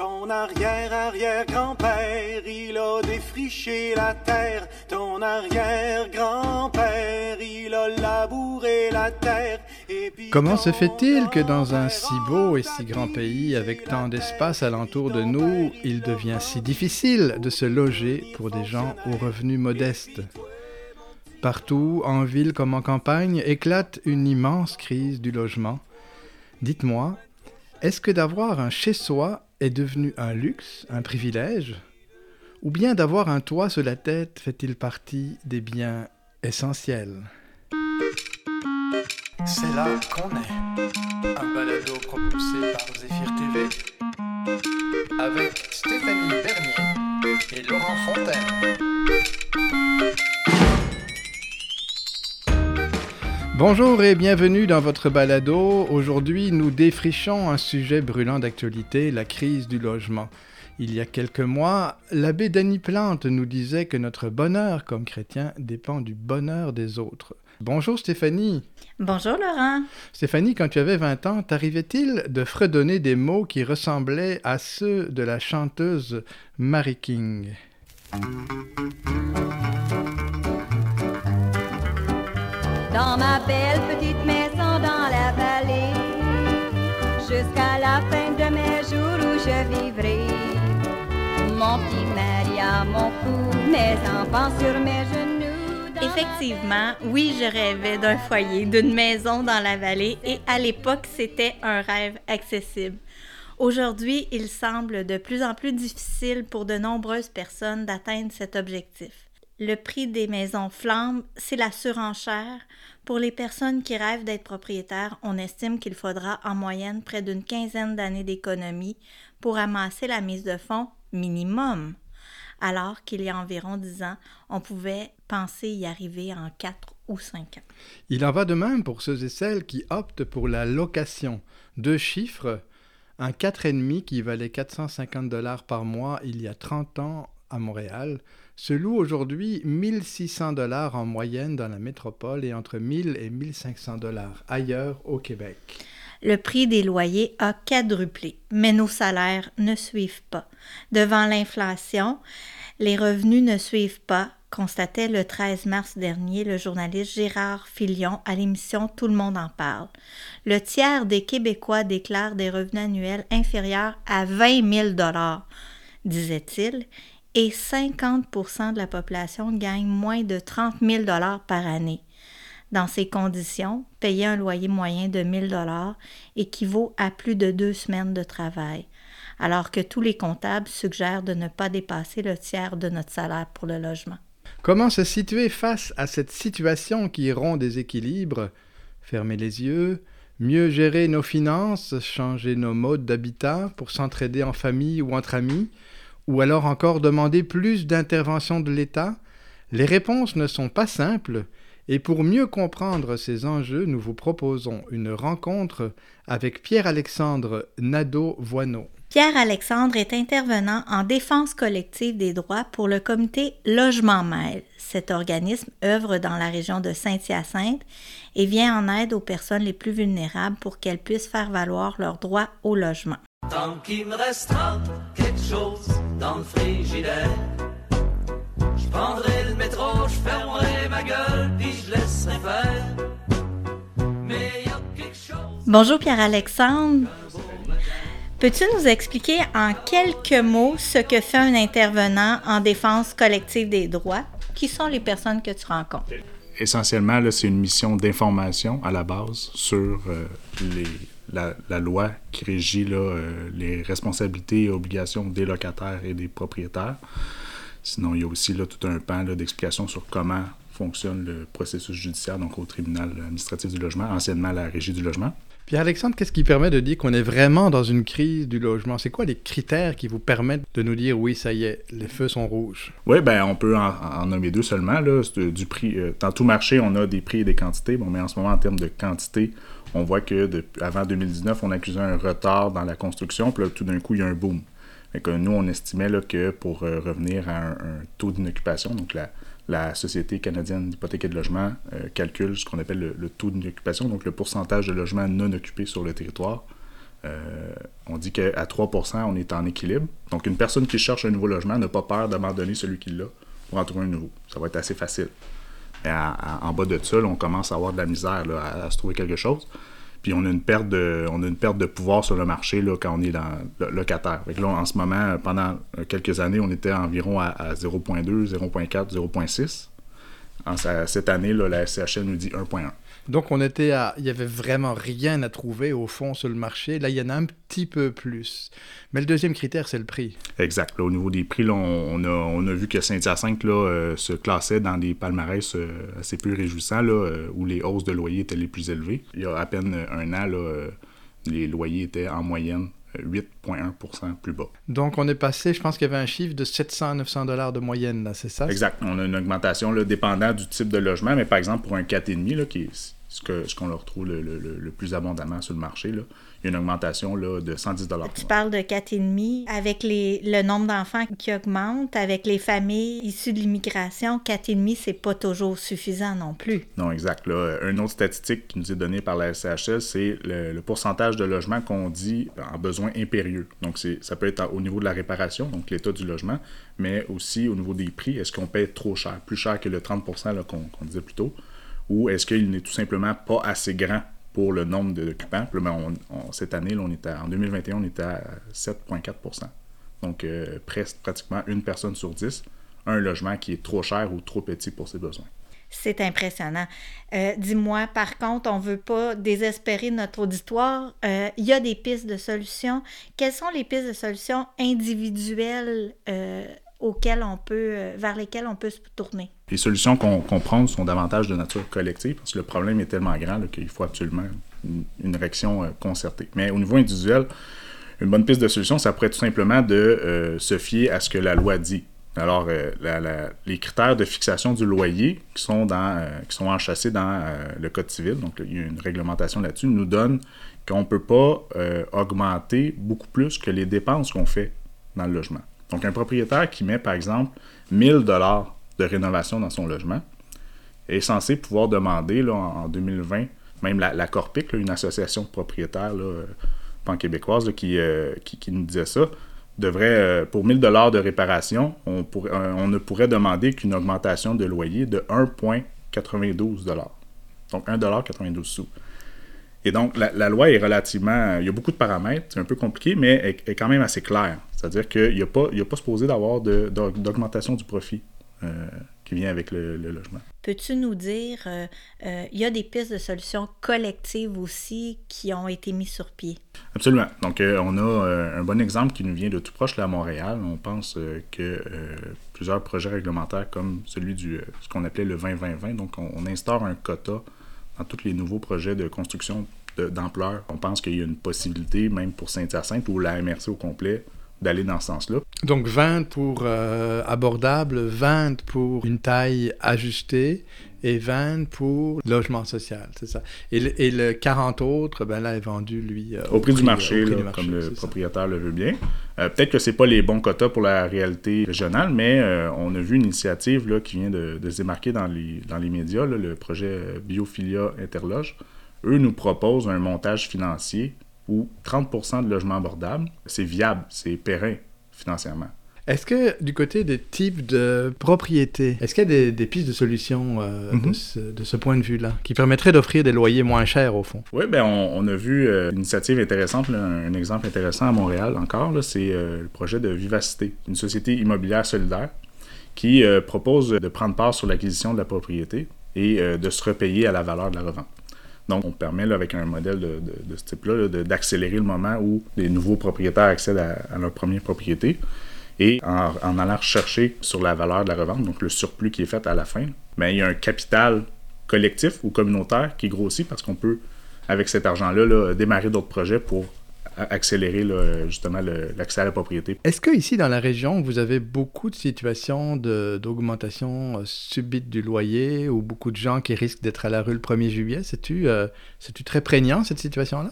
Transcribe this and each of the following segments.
Ton arrière-arrière-grand-père, il a défriché la terre. Ton arrière-grand-père, il a labouré la terre. Et puis Comment se fait-il que dans un si beau et si grand pays, avec tant d'espace alentour de nous, il devient si difficile de se loger pour des gens aux revenus modestes? Partout, en ville comme en campagne, éclate une immense crise du logement. Dites-moi, est-ce que d'avoir un chez-soi est devenu un luxe, un privilège Ou bien d'avoir un toit sur la tête fait-il partie des biens essentiels? C'est là qu'on est. Un balado propulsé par Zéphyr TV. Avec Stéphanie Bernier et Laurent Fontaine. Bonjour et bienvenue dans votre balado. Aujourd'hui, nous défrichons un sujet brûlant d'actualité, la crise du logement. Il y a quelques mois, l'abbé Denis Plante nous disait que notre bonheur comme chrétien dépend du bonheur des autres. Bonjour Stéphanie. Bonjour Laurent. Stéphanie, quand tu avais 20 ans, t'arrivait-il de fredonner des mots qui ressemblaient à ceux de la chanteuse Mary King? Dans ma belle petite maison dans la vallée, jusqu'à la fin de mes jours où je vivrai. Mon petit Maria, mon cou, mes enfants sur mes genoux. Effectivement, oui, je rêvais d'un foyer, d'une maison dans la vallée et à l'époque, c'était un rêve accessible. Aujourd'hui, il semble de plus en plus difficile pour de nombreuses personnes d'atteindre cet objectif. Le prix des maisons flambe, c'est la surenchère. Pour les personnes qui rêvent d'être propriétaires, on estime qu'il faudra en moyenne près d'une quinzaine d'années d'économie pour amasser la mise de fonds minimum. Alors qu'il y a environ 10 ans, on pouvait penser y arriver en 4 ou 5 ans. Il en va de même pour ceux et celles qui optent pour la location. Deux chiffres, un 4,5 qui valait 450 dollars par mois il y a 30 ans à Montréal se loue aujourd'hui 1600 dollars en moyenne dans la métropole et entre 1000 et 1500 dollars ailleurs au Québec. Le prix des loyers a quadruplé, mais nos salaires ne suivent pas. Devant l'inflation, les revenus ne suivent pas, constatait le 13 mars dernier le journaliste Gérard Filion à l'émission Tout le monde en parle. Le tiers des Québécois déclarent des revenus annuels inférieurs à 20 000 dollars, disait-il, et 50% de la population gagne moins de 30 000 dollars par année. Dans ces conditions, payer un loyer moyen de 1000 dollars équivaut à plus de deux semaines de travail, alors que tous les comptables suggèrent de ne pas dépasser le tiers de notre salaire pour le logement. Comment se situer face à cette situation qui rompt des équilibres? Fermer les yeux, mieux gérer nos finances, changer nos modes d'habitat pour s'entraider en famille ou entre amis, ou alors encore demander plus d'intervention de l'État? Les réponses ne sont pas simples, et pour mieux comprendre ces enjeux, nous vous proposons une rencontre avec Pierre-Alexandre Nadeau-Voineau. Pierre-Alexandre est intervenant en défense collective des droits pour le comité Logement Mêle. Cet organisme œuvre dans la région de Saint-Hyacinthe et vient en aide aux personnes les plus vulnérables pour qu'elles puissent faire valoir leurs droits au logement. Tant qu'il me restera quelque chose dans le frigidaire, je prendrai le métro, je fermerai ma gueule, puis je laisserai faire. Mais y a quelque chose. Bonjour Pierre-Alexandre. Peux-tu nous expliquer en quelques mots ce que fait un intervenant en défense collective des droits? Qui sont les personnes que tu rencontres? essentiellement, c'est une mission d'information à la base sur euh, les, la, la loi qui régit là, euh, les responsabilités et obligations des locataires et des propriétaires. Sinon, il y a aussi là, tout un pan là, d'explication sur comment fonctionne le processus judiciaire, donc au tribunal administratif du logement, anciennement la régie du logement. Pierre-Alexandre, qu'est-ce qui permet de dire qu'on est vraiment dans une crise du logement? C'est quoi les critères qui vous permettent de nous dire oui, ça y est, les feux sont rouges? Oui, ben on peut en, en nommer deux seulement. Là. C'est Du prix, euh, dans tout marché, on a des prix et des quantités. Bon, mais en ce moment, en termes de quantité, on voit que avant 2019, on accusait un retard dans la construction, puis là, tout d'un coup, il y a un boom. Fait que nous, on estimait que pour euh, revenir à un, taux d'inoccupation, donc la, Société canadienne d'hypothèque et de logement euh, calcule ce qu'on appelle le, le taux d'inoccupation, donc le pourcentage de logements non occupés sur le territoire. euh, on dit qu'à 3% on est en équilibre. Donc, une personne qui cherche un nouveau logement n'a pas peur d'abandonner celui qu'il a pour en trouver un nouveau. Ça va être assez facile. En bas de ça, on commence à avoir de la misère à, se trouver quelque chose. Puis on a une perte de, pouvoir sur le marché là, quand on est dans locataire. Fait là, en ce moment, pendant quelques années, on était environ à, à 0.2, 0.4, 0.6. En- ça- cette année, la SCHL nous dit 1.1. Donc on était à... Il y avait vraiment rien à trouver au fond sur le marché. Là, il y en a un petit peu plus. Mais le deuxième critère, c'est le prix. Exact. Là, au niveau des prix, là, on, a, on a vu que Saint-Hyacinthe euh, se classait dans des palmarès euh, assez peu réjouissants, là, euh, où les hausses de loyers étaient les plus élevées. Il y a à peine un an, là, euh, les loyers étaient en moyenne euh, 8,1% plus bas. Donc on est passé, je pense qu'il y avait un chiffre de 700-900 dollars de moyenne, c'est ça? Exact. On a une augmentation là, dépendant du type de logement, mais par exemple, pour un 4,5, là, qui est ce qu'on leur retrouve le, le- plus abondamment sur le marché, là, il y a une augmentation là, de 110 Tu parles de 4,5 avec les, le nombre d'enfants qui augmente, avec les familles issues de l'immigration. 4,5, c'est pas toujours suffisant non plus. Non, exact. Là, une autre statistique qui nous est donnée par la SCHL, c'est le, le pourcentage de logements qu'on dit en besoin impérieux. Donc, ça peut être au niveau de la réparation, donc l'état du logement, mais aussi au niveau des prix. Est-ce qu'on paie trop cher, plus cher que le 30 là, qu'on, qu'on disait plus tôt, ou est-ce qu'il n'est tout simplement pas assez grand pour le nombre d'occupants? Ben, on- on- cette année, on était à- en 2021, on était à 7,4 Donc, euh, presque pratiquement une personne sur 10 a un logement qui est trop cher ou trop petit pour ses besoins. C'est impressionnant. Euh, Dis-moi, par contre, on veut pas désespérer notre auditoire. Euh, Il y a des pistes de solutions. Quelles sont les pistes de solutions individuelles auxquelles on peut, vers lesquelles on peut se tourner? Les solutions qu'on qu'on prend sont davantage de nature collective parce que le problème est tellement grand qu'il faut absolument une, réaction euh, concertée. Mais au niveau individuel, une bonne piste de solution, ça pourrait être tout simplement de euh, se fier à ce que la loi dit. Alors, euh, les critères de fixation du loyer qui sont, dans, enchâssés dans le Code civil, donc il y a une réglementation là-dessus, nous donnent qu'on ne peut pas augmenter beaucoup plus que les dépenses qu'on fait dans le logement. Donc, un propriétaire qui met, par exemple, 1000 dollars de rénovation dans son logement est censé pouvoir demander en en 2020, même la, Corpic, une association de propriétaires euh, pan-québécoise euh, qui, qui nous disait ça, devrait, euh, pour 1000 dollars de réparation, on, ne pourrait demander qu'une augmentation de loyer de 1,92 dollars. Donc 1,92 sous. Et donc, la, loi est relativement. Il y a beaucoup de paramètres, c'est un peu compliqué, mais est, est quand même assez claire. C'est-à-dire qu'il n'y a, pas- supposé d'avoir d'augmentation du profit euh, qui vient avec le, le logement. Peux-tu nous dire, euh, euh, il y a des pistes de solutions collectives aussi qui ont été mises sur pied? Absolument. Donc, euh, on a euh, un bon exemple qui nous vient de tout proche là, à Montréal. On pense euh, que euh, plusieurs projets réglementaires, comme celui du euh, ce qu'on appelait le 20-20-20, donc on, on instaure un quota dans tous les nouveaux projets de construction d'ampleur. On pense qu'il y a une possibilité, même pour Saint-Hyacinthe ou la MRC au complet, d'aller dans ce sens-là. Donc 20 pour euh, abordable, 20 pour une taille ajustée et 20 pour logement social, c'est ça. Et le, et le 40 autres, ben là, est vendu, lui, euh, au prix du marché, au prix là, du marché, comme le ça. propriétaire le veut bien. Euh, Peut-être que c'est pas les bons quotas pour la réalité régionale, mais euh, on a vu une initiative là, qui vient de, de se démarquer dans les, dans les médias, là, le projet euh, Biophilia Interloge. Eux nous proposent un montage financier où 30 de logements abordables, c'est viable, c'est périn financièrement. Est-ce que du côté des types de propriétés, est-ce qu'il y a des, des pistes de solutions euh, Mhm. de, ce, de ce point de vue-là, qui permettraient d'offrir des loyers moins chers au fond? Oui, ben on, on a vu euh, une initiative intéressante, là, un exemple intéressant à Montréal encore, c'est euh, le projet de Vivacité, une société immobilière solidaire qui euh, propose de prendre part sur l'acquisition de la propriété et euh, de se repayer à la valeur de la revente. Donc, on permet, avec un modèle de, ce type-là, d'accélérer le moment où les nouveaux propriétaires accèdent à, leur première propriété. Et en, allant rechercher sur la valeur de la revente, donc le surplus qui est fait à la fin, ben, il y a un capital collectif ou communautaire qui grossit parce qu'on peut, avec cet argent-là, là, démarrer d'autres projets pour accélérer là, justement l'accès à la propriété. Est-ce que ici dans la région, vous avez beaucoup de situations de- d'augmentation euh, subite du loyer ou beaucoup de gens qui risquent d'être à la rue le 1er juillet? C'est-tu euh, très prégnant cette situation-là?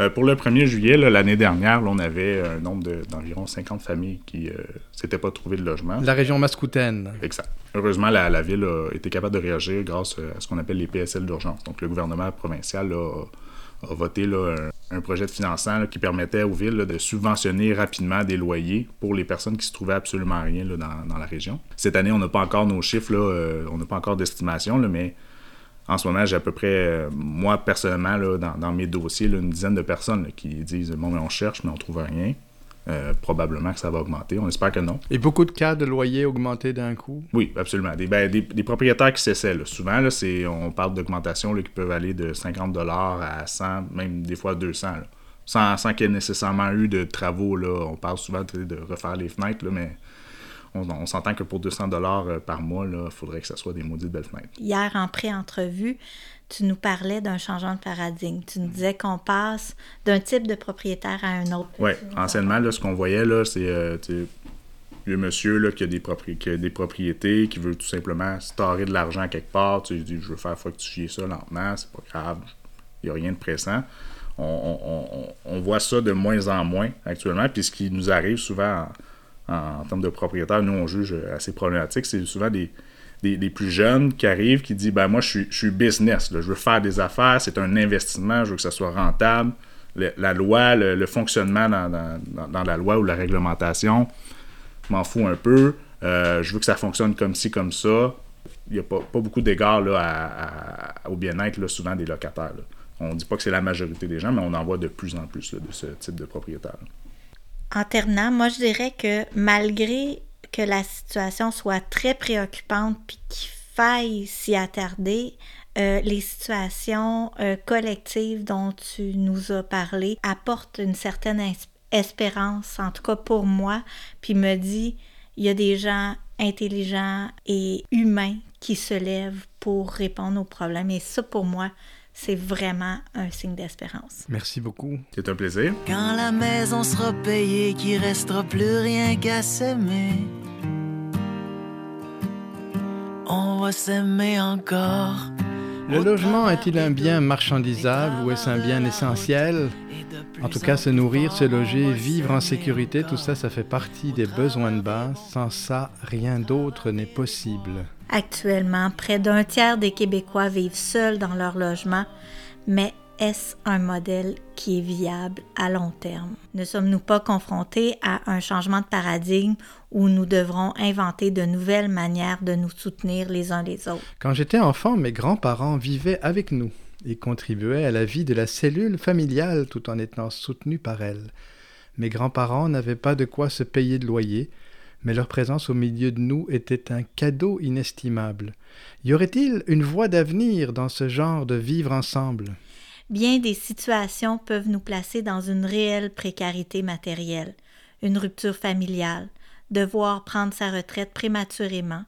Euh, pour le 1er juillet, l'année dernière, là, on avait un nombre de- d'environ 50 familles qui ne s'étaient pas trouvées de logement. La région mascoutaine. Exact. Heureusement, la, la ville a été capable de réagir grâce à ce qu'on appelle les PSL d'urgence. Donc, le gouvernement provincial a, a voté là, un, projet de financement qui permettait aux villes de subventionner rapidement des loyers pour les personnes qui se trouvaient absolument rien dans, la région. Cette année, on n'a pas encore nos chiffres, euh, on n'a pas encore d'estimation, mais en ce moment, j'ai à peu près, euh, moi personnellement, dans, mes dossiers, une dizaine de personnes qui disent Bon, mais on cherche, mais on trouve rien. Euh, probablement que ça va augmenter. On espère que non. Et beaucoup de cas de loyers augmentés d'un coup? Oui, absolument. Des, ben, des, des propriétaires qui s'essaient. là. Souvent, là, c'est, on parle d'augmentation là, qui peuvent aller de 50 à 100, même des fois 200. là. Sans, sans qu'il y ait nécessairement eu de travaux. Là. On parle souvent de refaire les fenêtres, là, mais on, on s'entend que pour 200 euh, par mois, il faudrait que ce soit des maudites belles fenêtres. Hier, en pré-entrevue, tu nous parlais d'un changement de paradigme. Tu nous disais qu'on passe d'un type de propriétaire à un autre. Oui, anciennement, là, ce qu'on voyait, là, c'est euh, le monsieur là, qui, a des propri- qui a des propriétés, qui veut tout simplement se de l'argent quelque part. Tu dit, je veux faire fructifier ça lentement, c'est pas grave, il n'y a rien de pressant. On, on- on- on voit ça de moins en moins actuellement. Puis ce qui nous arrive souvent en, en- termes de propriétaires, nous on juge assez problématique, c'est souvent des, plus jeunes qui arrivent qui disent ben moi je suis, business, je veux faire des affaires, c'est un investissement, je veux que ça soit rentable. Le- la loi, le, fonctionnement dans, la loi ou la réglementation, m'en fous un peu. Euh, je veux que ça fonctionne comme ci, comme ça. Il n'y a pas, beaucoup d'égard là, à- à- au bien-être souvent des locataires. On ne dit pas que c'est la majorité des gens, mais on en voit de plus en plus de ce type de propriétaires. En terminant, moi, je dirais que malgré que la situation soit très préoccupante puis qu'il faille s'y attarder, euh, les situations euh, collectives dont tu nous as parlé apportent une certaine espérance, en tout cas pour moi, puis me dit, il y a des gens intelligents et humains qui se lèvent pour répondre aux problèmes. Et ça, pour moi, c'est vraiment un signe d'espérance. Merci beaucoup. C'est un plaisir. Quand la maison sera payée, qu'il restera plus rien qu'à s'aimer. On va s'aimer encore. Le logement est-il un bien marchandisable ou est-ce un bien essentiel En tout cas, se nourrir, se loger, vivre en sécurité, tout ça, ça fait partie des besoins de base. Sans ça, rien d'autre n'est possible. Actuellement, près d'un tiers des Québécois vivent seuls dans leur logement, mais est-ce un modèle qui est viable à long terme? Ne sommes-nous pas confrontés à un changement de paradigme où nous devrons inventer de nouvelles manières de nous soutenir les uns les autres? Quand j'étais enfant, mes grands-parents vivaient avec nous et contribuaient à la vie de la cellule familiale tout en étant soutenus par elle. Mes grands-parents n'avaient pas de quoi se payer de loyer, mais leur présence au milieu de nous était un cadeau inestimable. Y aurait-il une voie d'avenir dans ce genre de vivre ensemble? Bien des situations peuvent nous placer dans une réelle précarité matérielle, une rupture familiale, devoir prendre sa retraite prématurément,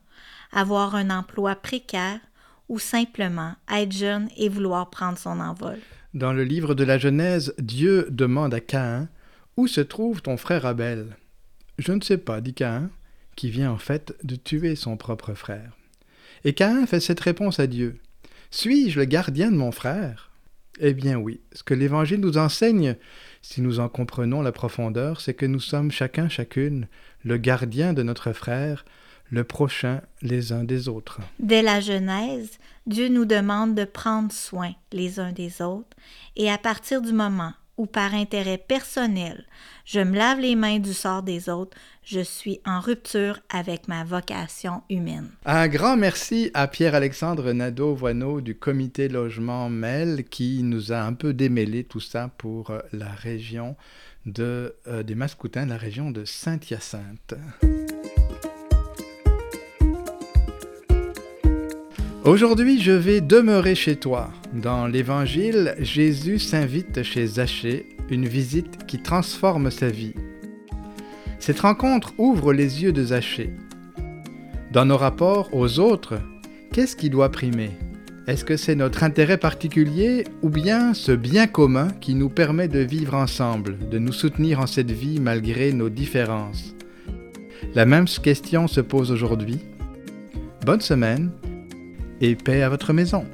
avoir un emploi précaire ou simplement être jeune et vouloir prendre son envol. Dans le livre de la Genèse, Dieu demande à Caïn Où se trouve ton frère Abel? Je ne sais pas, dit Caïn, qui vient en fait de tuer son propre frère. Et Caïn fait cette réponse à Dieu Suis-je le gardien de mon frère? Eh bien oui, ce que l'Évangile nous enseigne, si nous en comprenons la profondeur, c'est que nous sommes chacun, chacune, le gardien de notre frère, le prochain les uns des autres. Dès la Genèse, Dieu nous demande de prendre soin les uns des autres, et à partir du moment où par intérêt personnel, je me lave les mains du sort des autres, je suis en rupture avec ma vocation humaine. Un grand merci à Pierre-Alexandre Nadeau-Voineau du comité logement MEL qui nous a un peu démêlé tout ça pour euh, la région de, euh, des Mascoutins, la région de Saint-Hyacinthe. Aujourd'hui, je vais demeurer chez toi. Dans l'Évangile, Jésus s'invite chez Zachée, une visite qui transforme sa vie. Cette rencontre ouvre les yeux de Zachée. Dans nos rapports aux autres, qu'est-ce qui doit primer? Est-ce que c'est notre intérêt particulier ou bien ce bien commun qui nous permet de vivre ensemble, de nous soutenir en cette vie malgré nos différences? La même question se pose aujourd'hui. Bonne semaine et paix à votre maison.